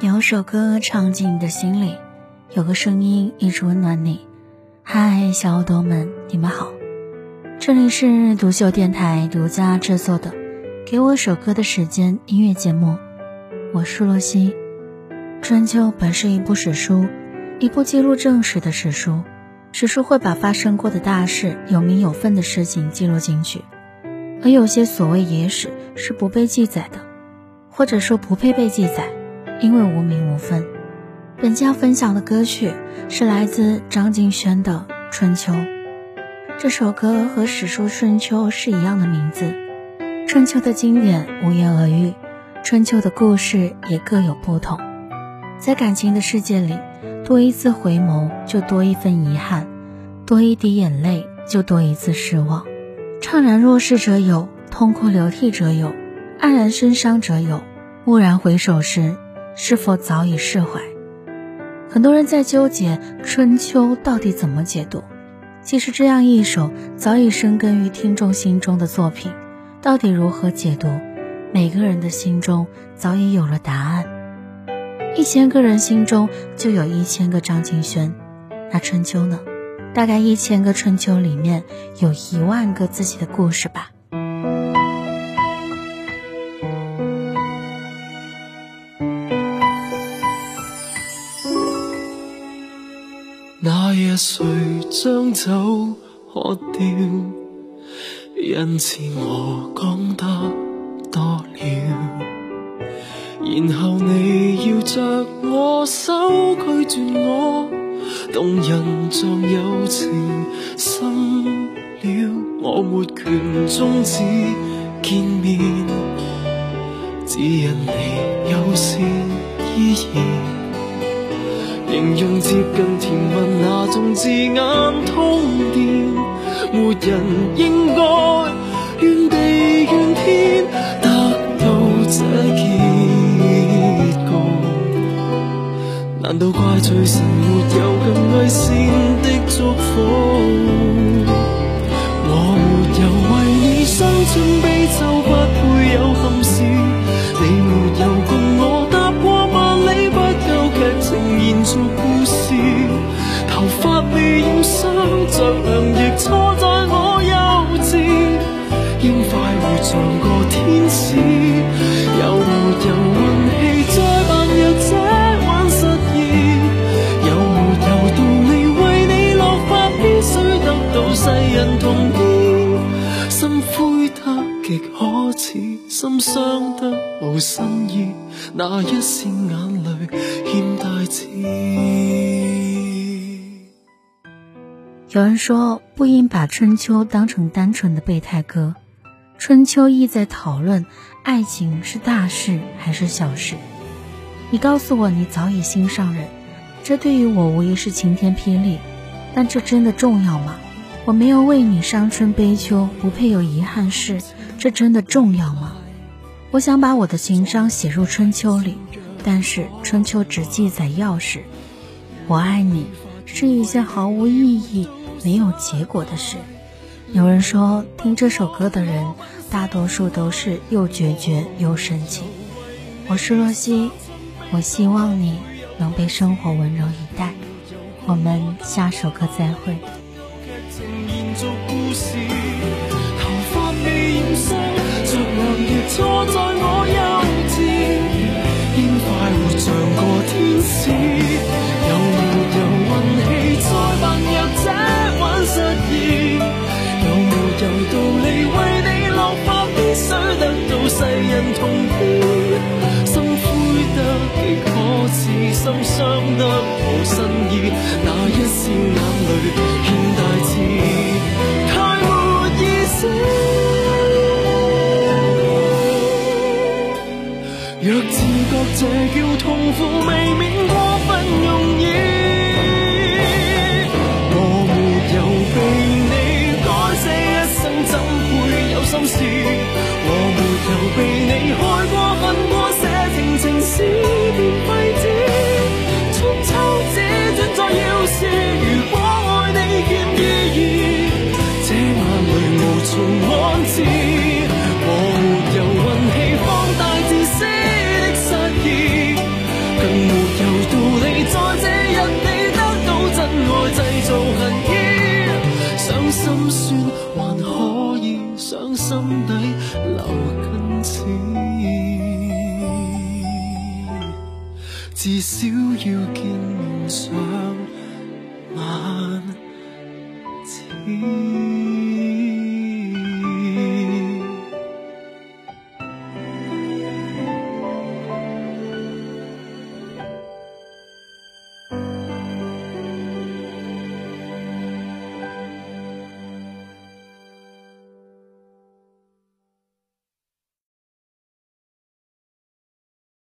有首歌唱进你的心里，有个声音一直温暖你。嗨，小耳朵们，你们好，这里是独秀电台独家制作的《给我一首歌的时间》音乐节目，我是洛西。春秋本是一部史书，一部记录正史的史书。史书会把发生过的大事、有名有分的事情记录进去，而有些所谓野史是不被记载的，或者说不配被记载，因为无名无分。本期要分享的歌曲是来自张敬轩的《春秋》。这首歌和史书《春秋》是一样的名字，《春秋》的经典无言而喻，《春秋》的故事也各有不同。在感情的世界里。多一次回眸，就多一份遗憾；多一滴眼泪，就多一次失望。怅然若失者有，痛哭流涕者有，黯然神伤者有。蓦然回首时，是否早已释怀？很多人在纠结《春秋》到底怎么解读。其实，这样一首早已生根于听众心中的作品，到底如何解读？每个人的心中早已有了答案。一千个人心中就有一千个张敬轩，那春秋呢？大概一千个春秋里面有一万个自己的故事吧。谁将酒喝掉？因此我讲得多了。然后你摇着我手拒绝我，动人像友情深了，我没权终止见面，只因你有事依然。形容接近甜蜜那种字眼通电，没人应该怨地怨天得到这结局。难道怪罪神没有更爱善的祝福？应快活像个天使，有没有运气再扮弱者玩实验？有没有道理为你落发，必须得到世？人同意，心灰得极可耻，心伤得无新意，那一线眼泪欠大字。有人说，不应把春秋当成单纯的备胎歌，春秋意在讨论爱情是大事还是小事。你告诉我，你早已心上人，这对于我无疑是晴天霹雳，但这真的重要吗？我没有为你伤春悲秋，不配有遗憾事，这真的重要吗？我想把我的情伤写入春秋里，但是春秋只记载要事。我爱你是一件毫无意义、没有结果的事。有人说，听这首歌的人大多数都是又决绝又深情。我是若曦，我希望你能被生活温柔以待。我们下首歌再会。新意，那一线眼泪欠大字。若自觉这叫痛苦，未免过分容易。我没有被你改写一生，怎会有心事？我没有被至少要见面上晚。